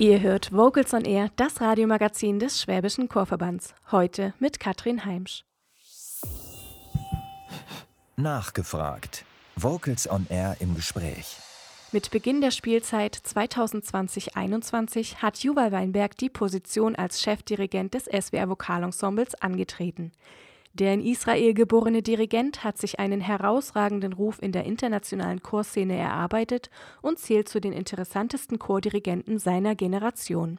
Ihr hört Vocals on Air, das Radiomagazin des Schwäbischen Chorverbands. Heute mit Katrin Heimsch. Nachgefragt. Vocals on Air im Gespräch. Mit Beginn der Spielzeit 2020-21 hat Juval Weinberg die Position als Chefdirigent des SWR Vokalensembles angetreten. Der in Israel geborene Dirigent hat sich einen herausragenden Ruf in der internationalen Chorszene erarbeitet und zählt zu den interessantesten Chordirigenten seiner Generation.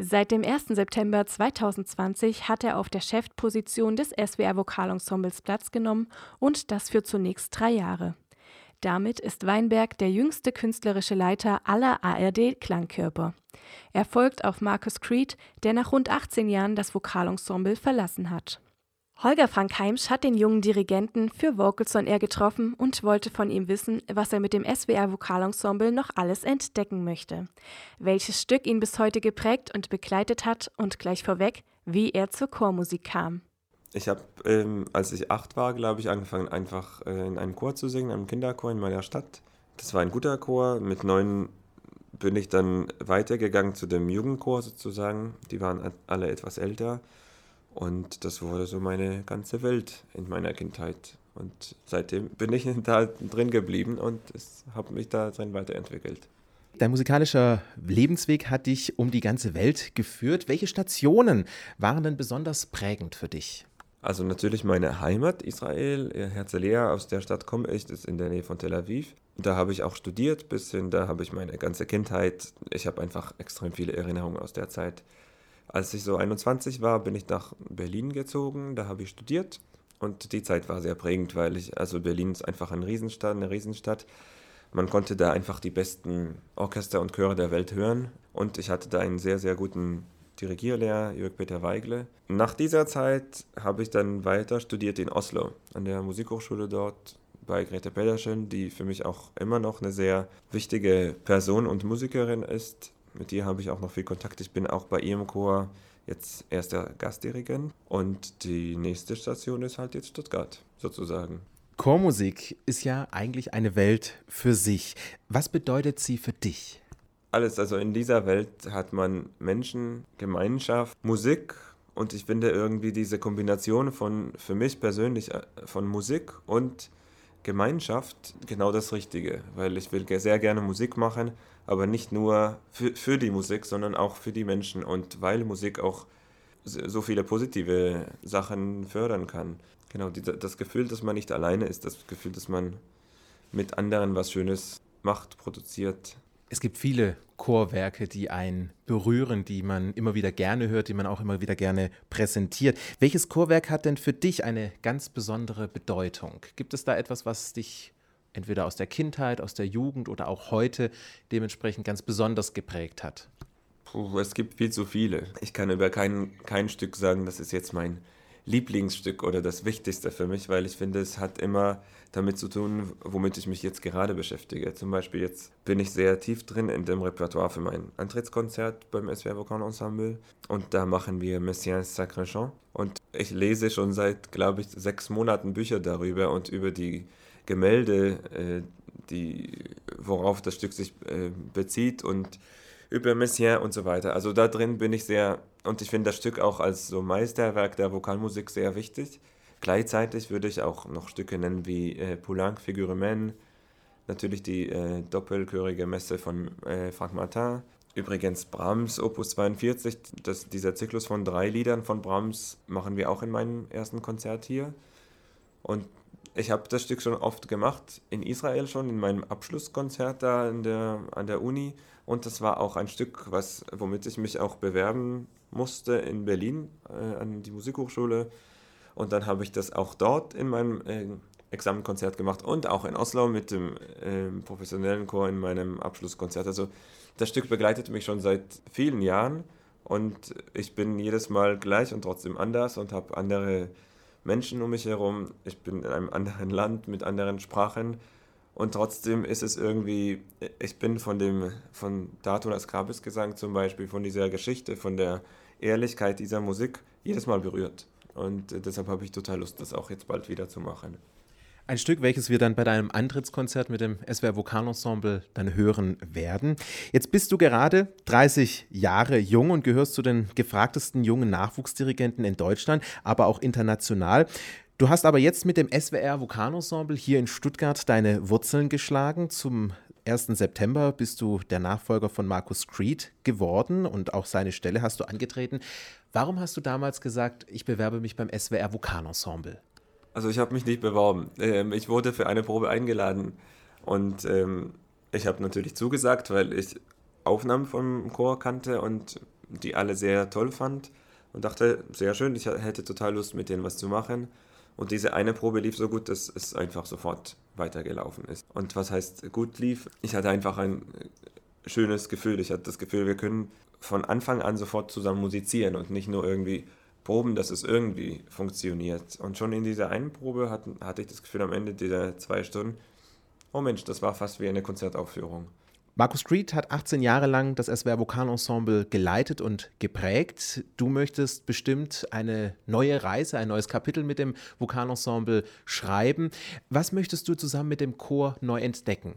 Seit dem 1. September 2020 hat er auf der Chefposition des SWR Vokalensembles Platz genommen und das für zunächst drei Jahre. Damit ist Weinberg der jüngste künstlerische Leiter aller ARD-Klangkörper. Er folgt auf Marcus Creed, der nach rund 18 Jahren das Vokalensemble verlassen hat. Holger Frank Heimsch hat den jungen Dirigenten für Vocals on Air getroffen und wollte von ihm wissen, was er mit dem SWR Vokalensemble noch alles entdecken möchte. Welches Stück ihn bis heute geprägt und begleitet hat und gleich vorweg, wie er zur Chormusik kam. Ich habe, ähm, als ich acht war, glaube ich, angefangen, einfach äh, in einem Chor zu singen, einem Kinderchor in meiner Stadt. Das war ein guter Chor. Mit neun bin ich dann weitergegangen zu dem Jugendchor sozusagen. Die waren alle etwas älter. Und das wurde so meine ganze Welt in meiner Kindheit. Und seitdem bin ich da drin geblieben und habe mich da drin weiterentwickelt. Dein musikalischer Lebensweg hat dich um die ganze Welt geführt. Welche Stationen waren denn besonders prägend für dich? Also natürlich meine Heimat Israel, Herzliya, aus der Stadt komme ich, das ist in der Nähe von Tel Aviv. Da habe ich auch studiert, bisschen, da habe ich meine ganze Kindheit, ich habe einfach extrem viele Erinnerungen aus der Zeit. Als ich so 21 war, bin ich nach Berlin gezogen, da habe ich studiert und die Zeit war sehr prägend, weil ich, also Berlin ist einfach eine Riesenstadt, eine Riesenstadt. Man konnte da einfach die besten Orchester und Chöre der Welt hören und ich hatte da einen sehr, sehr guten Dirigierlehrer, Jörg-Peter Weigle. Nach dieser Zeit habe ich dann weiter studiert in Oslo, an der Musikhochschule dort bei Grete Pedersen, die für mich auch immer noch eine sehr wichtige Person und Musikerin ist. Mit ihr habe ich auch noch viel Kontakt. Ich bin auch bei ihrem Chor jetzt erster Gastdirigent und die nächste Station ist halt jetzt Stuttgart sozusagen. Chormusik ist ja eigentlich eine Welt für sich. Was bedeutet sie für dich? Alles, also in dieser Welt hat man Menschen, Gemeinschaft, Musik und ich finde irgendwie diese Kombination von, für mich persönlich, äh, von Musik und Gemeinschaft genau das Richtige, weil ich will sehr gerne Musik machen, aber nicht nur für, für die Musik, sondern auch für die Menschen und weil Musik auch so viele positive Sachen fördern kann. Genau, die, das Gefühl, dass man nicht alleine ist, das Gefühl, dass man mit anderen was Schönes macht, produziert. Es gibt viele Chorwerke, die einen berühren, die man immer wieder gerne hört, die man auch immer wieder gerne präsentiert. Welches Chorwerk hat denn für dich eine ganz besondere Bedeutung? Gibt es da etwas, was dich entweder aus der Kindheit, aus der Jugend oder auch heute dementsprechend ganz besonders geprägt hat? Puh, es gibt viel zu viele. Ich kann über kein, kein Stück sagen, das ist jetzt mein Lieblingsstück oder das Wichtigste für mich, weil ich finde, es hat immer damit zu tun, womit ich mich jetzt gerade beschäftige. Zum Beispiel jetzt bin ich sehr tief drin in dem Repertoire für mein Antrittskonzert beim SWR Vokal Ensemble und da machen wir Messiaens Sacré Chant und ich lese schon seit, glaube ich, sechs Monaten Bücher darüber und über die Gemälde, äh, die, worauf das Stück sich äh, bezieht und über Messiaen und so weiter. Also da drin bin ich sehr, und ich finde das Stück auch als so Meisterwerk der Vokalmusik sehr wichtig. Gleichzeitig würde ich auch noch Stücke nennen wie äh, Poulenc, Figurement, natürlich die äh, doppelchörige Messe von äh, Frank Martin. Übrigens Brahms Opus 42, das, dieser Zyklus von drei Liedern von Brahms machen wir auch in meinem ersten Konzert hier. Und ich habe das Stück schon oft gemacht, in Israel schon, in meinem Abschlusskonzert da in der, an der Uni. Und das war auch ein Stück, was, womit ich mich auch bewerben musste in Berlin äh, an die Musikhochschule. Und dann habe ich das auch dort in meinem äh, Examenkonzert gemacht und auch in Oslo mit dem äh, professionellen Chor in meinem Abschlusskonzert. Also das Stück begleitet mich schon seit vielen Jahren und ich bin jedes Mal gleich und trotzdem anders und habe andere Menschen um mich herum. Ich bin in einem anderen Land mit anderen Sprachen. Und trotzdem ist es irgendwie, ich bin von dem, von Dato Ascabis Gesang zum Beispiel, von dieser Geschichte, von der Ehrlichkeit dieser Musik jedes Mal berührt. Und deshalb habe ich total Lust, das auch jetzt bald wieder zu machen. Ein Stück, welches wir dann bei deinem Antrittskonzert mit dem SWR Vokalensemble dann hören werden. Jetzt bist du gerade 30 Jahre jung und gehörst zu den gefragtesten jungen Nachwuchsdirigenten in Deutschland, aber auch international. Du hast aber jetzt mit dem SWR Vokalensemble hier in Stuttgart deine Wurzeln geschlagen. Zum 1. September bist du der Nachfolger von Markus Creed geworden und auch seine Stelle hast du angetreten. Warum hast du damals gesagt, ich bewerbe mich beim SWR Vokalensemble? Also ich habe mich nicht beworben. Ähm, ich wurde für eine Probe eingeladen und ähm, ich habe natürlich zugesagt, weil ich Aufnahmen vom Chor kannte und die alle sehr toll fand und dachte, sehr schön, ich hätte total Lust mit denen was zu machen. Und diese eine Probe lief so gut, dass es einfach sofort weitergelaufen ist. Und was heißt gut lief? Ich hatte einfach ein schönes Gefühl. Ich hatte das Gefühl, wir können von Anfang an sofort zusammen musizieren und nicht nur irgendwie proben, dass es irgendwie funktioniert. Und schon in dieser einen Probe hatten, hatte ich das Gefühl am Ende dieser zwei Stunden, oh Mensch, das war fast wie eine Konzertaufführung. Markus Street hat 18 Jahre lang das SWR Vokalensemble geleitet und geprägt. Du möchtest bestimmt eine neue Reise, ein neues Kapitel mit dem Vokalensemble schreiben. Was möchtest du zusammen mit dem Chor neu entdecken?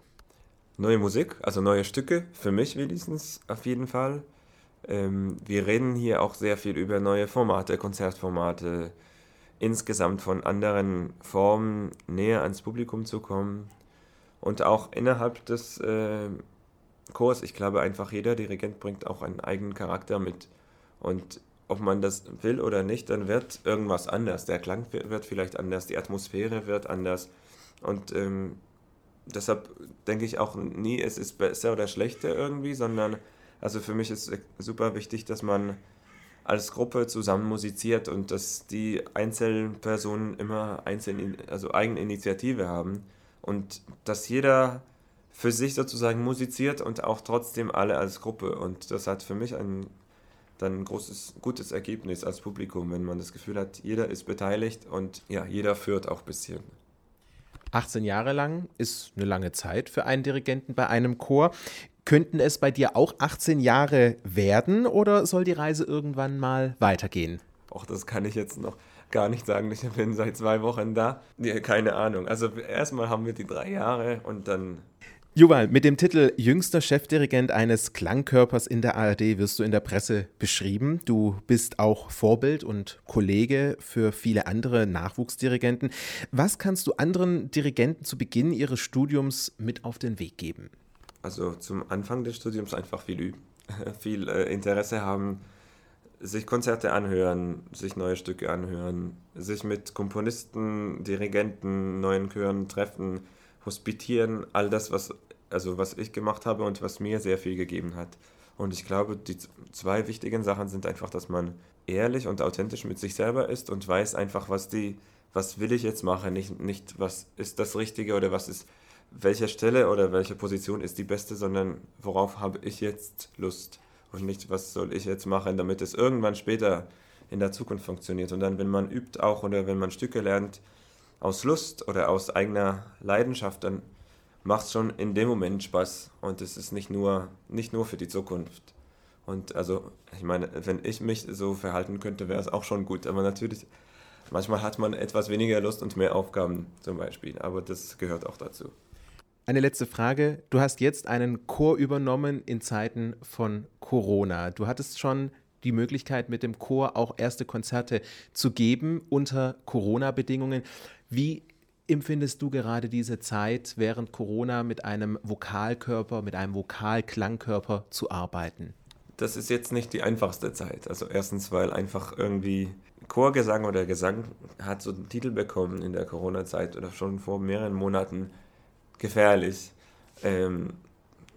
Neue Musik, also neue Stücke, für mich wenigstens auf jeden Fall. Ähm, wir reden hier auch sehr viel über neue Formate, Konzertformate, insgesamt von anderen Formen näher ans Publikum zu kommen. Und auch innerhalb des äh, Chors, ich glaube einfach, jeder Dirigent bringt auch einen eigenen Charakter mit. Und ob man das will oder nicht, dann wird irgendwas anders. Der Klang wird vielleicht anders, die Atmosphäre wird anders. Und ähm, deshalb denke ich auch nie, es ist besser oder schlechter irgendwie, sondern also für mich ist super wichtig, dass man als Gruppe zusammen musiziert und dass die einzelnen Personen immer einzeln, also Eigeninitiative haben und dass jeder für sich sozusagen musiziert und auch trotzdem alle als Gruppe. Und das hat für mich ein dann ein großes, gutes Ergebnis als Publikum, wenn man das Gefühl hat, jeder ist beteiligt und ja, jeder führt auch ein bisschen. 18 Jahre lang ist eine lange Zeit für einen Dirigenten bei einem Chor. Könnten es bei dir auch 18 Jahre werden oder soll die Reise irgendwann mal weitergehen? Och, das kann ich jetzt noch gar nicht sagen. Ich bin seit zwei Wochen da. Ja, keine Ahnung. Also erstmal haben wir die drei Jahre und dann Juval, mit dem Titel Jüngster Chefdirigent eines Klangkörpers in der ARD wirst du in der Presse beschrieben. Du bist auch Vorbild und Kollege für viele andere Nachwuchsdirigenten. Was kannst du anderen Dirigenten zu Beginn ihres Studiums mit auf den Weg geben? Also zum Anfang des Studiums einfach viel üben, viel äh, Interesse haben, sich Konzerte anhören, sich neue Stücke anhören, sich mit Komponisten, Dirigenten, neuen Chören treffen, hospitieren, all das, was, also was ich gemacht habe und was mir sehr viel gegeben hat. Und ich glaube, die zwei wichtigen Sachen sind einfach, dass man ehrlich und authentisch mit sich selber ist und weiß einfach, was die, was will ich jetzt machen, nicht, nicht was ist das Richtige oder was ist welche Stelle oder welche Position ist die beste, sondern worauf habe ich jetzt Lust und nicht, was soll ich jetzt machen, damit es irgendwann später in der Zukunft funktioniert. Und dann, wenn man übt auch oder wenn man Stücke lernt aus Lust oder aus eigener Leidenschaft, dann macht es schon in dem Moment Spaß und es ist nicht nur, nicht nur für die Zukunft. Und also, ich meine, wenn ich mich so verhalten könnte, wäre es auch schon gut. Aber natürlich, manchmal hat man etwas weniger Lust und mehr Aufgaben zum Beispiel. Aber das gehört auch dazu. Eine letzte Frage. Du hast jetzt einen Chor übernommen in Zeiten von Corona. Du hattest schon die Möglichkeit, mit dem Chor auch erste Konzerte zu geben unter Corona-Bedingungen. Wie empfindest du gerade diese Zeit während Corona mit einem Vokalkörper, mit einem Vokalklangkörper zu arbeiten? Das ist jetzt nicht die einfachste Zeit. Also erstens, weil einfach irgendwie Chorgesang oder Gesang hat so einen Titel bekommen in der Corona-Zeit oder schon vor mehreren Monaten gefährlich. Ähm,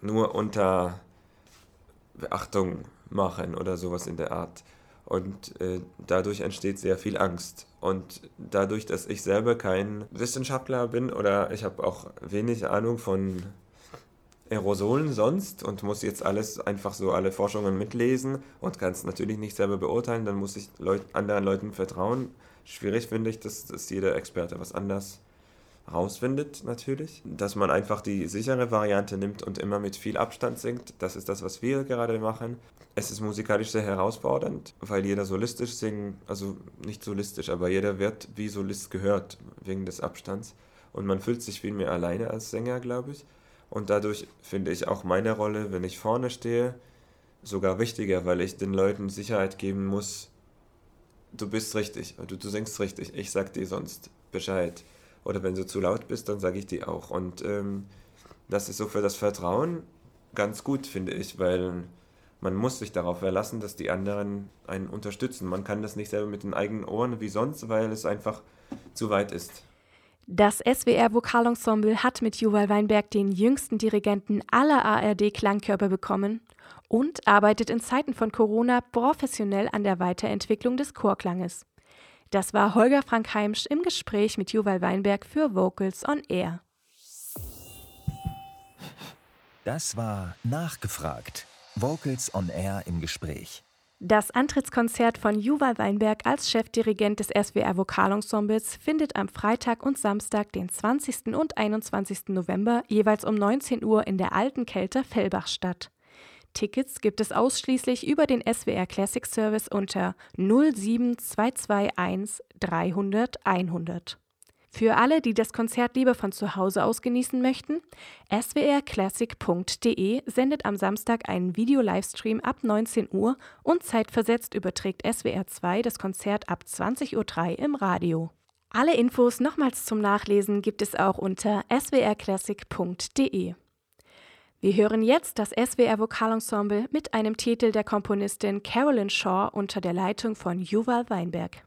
nur unter Beachtung machen oder sowas in der Art. Und äh, dadurch entsteht sehr viel Angst. Und dadurch, dass ich selber kein Wissenschaftler bin oder ich habe auch wenig Ahnung von Aerosolen sonst und muss jetzt alles einfach so alle Forschungen mitlesen und kann es natürlich nicht selber beurteilen, dann muss ich Leut anderen Leuten vertrauen. Schwierig finde ich, dass, dass jeder Experte was anders rausfindet natürlich, dass man einfach die sichere Variante nimmt und immer mit viel Abstand singt. Das ist das, was wir gerade machen. Es ist musikalisch sehr herausfordernd, weil jeder solistisch singt, also nicht solistisch, aber jeder wird wie Solist gehört wegen des Abstands. und man fühlt sich viel mehr alleine als Sänger, glaube ich. Und dadurch finde ich auch meine Rolle, wenn ich vorne stehe, sogar wichtiger, weil ich den Leuten Sicherheit geben muss, du bist richtig, du, du singst richtig, ich sag dir sonst Bescheid. Oder wenn du zu laut bist, dann sage ich dir auch. Und ähm, das ist so für das Vertrauen ganz gut, finde ich, weil man muss sich darauf verlassen, dass die anderen einen unterstützen. Man kann das nicht selber mit den eigenen Ohren wie sonst, weil es einfach zu weit ist. Das SWR Vokalensemble hat mit Juval Weinberg den jüngsten Dirigenten aller ARD-Klangkörper bekommen und arbeitet in Zeiten von Corona professionell an der Weiterentwicklung des Chorklanges. Das war Holger Frank Heimsch im Gespräch mit Juval Weinberg für Vocals on Air. Das war Nachgefragt. Vocals on Air im Gespräch. Das Antrittskonzert von Juval Weinberg als Chefdirigent des SWR Vokalensembles findet am Freitag und Samstag, den 20. und 21. November, jeweils um 19 Uhr in der Alten Kelter Fellbach statt. Tickets gibt es ausschließlich über den SWR Classic Service unter 07221 300 100. Für alle, die das Konzert lieber von zu Hause aus genießen möchten, swrclassic.de sendet am Samstag einen Video-Livestream ab 19 Uhr und zeitversetzt überträgt SWR 2 das Konzert ab 20.03 Uhr im Radio. Alle Infos nochmals zum Nachlesen gibt es auch unter swrclassic.de. Wir hören jetzt das SWR Vokalensemble mit einem Titel der Komponistin Carolyn Shaw unter der Leitung von Juval Weinberg.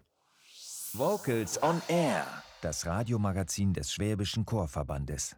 Vocals on Air das Radiomagazin des Schwäbischen Chorverbandes.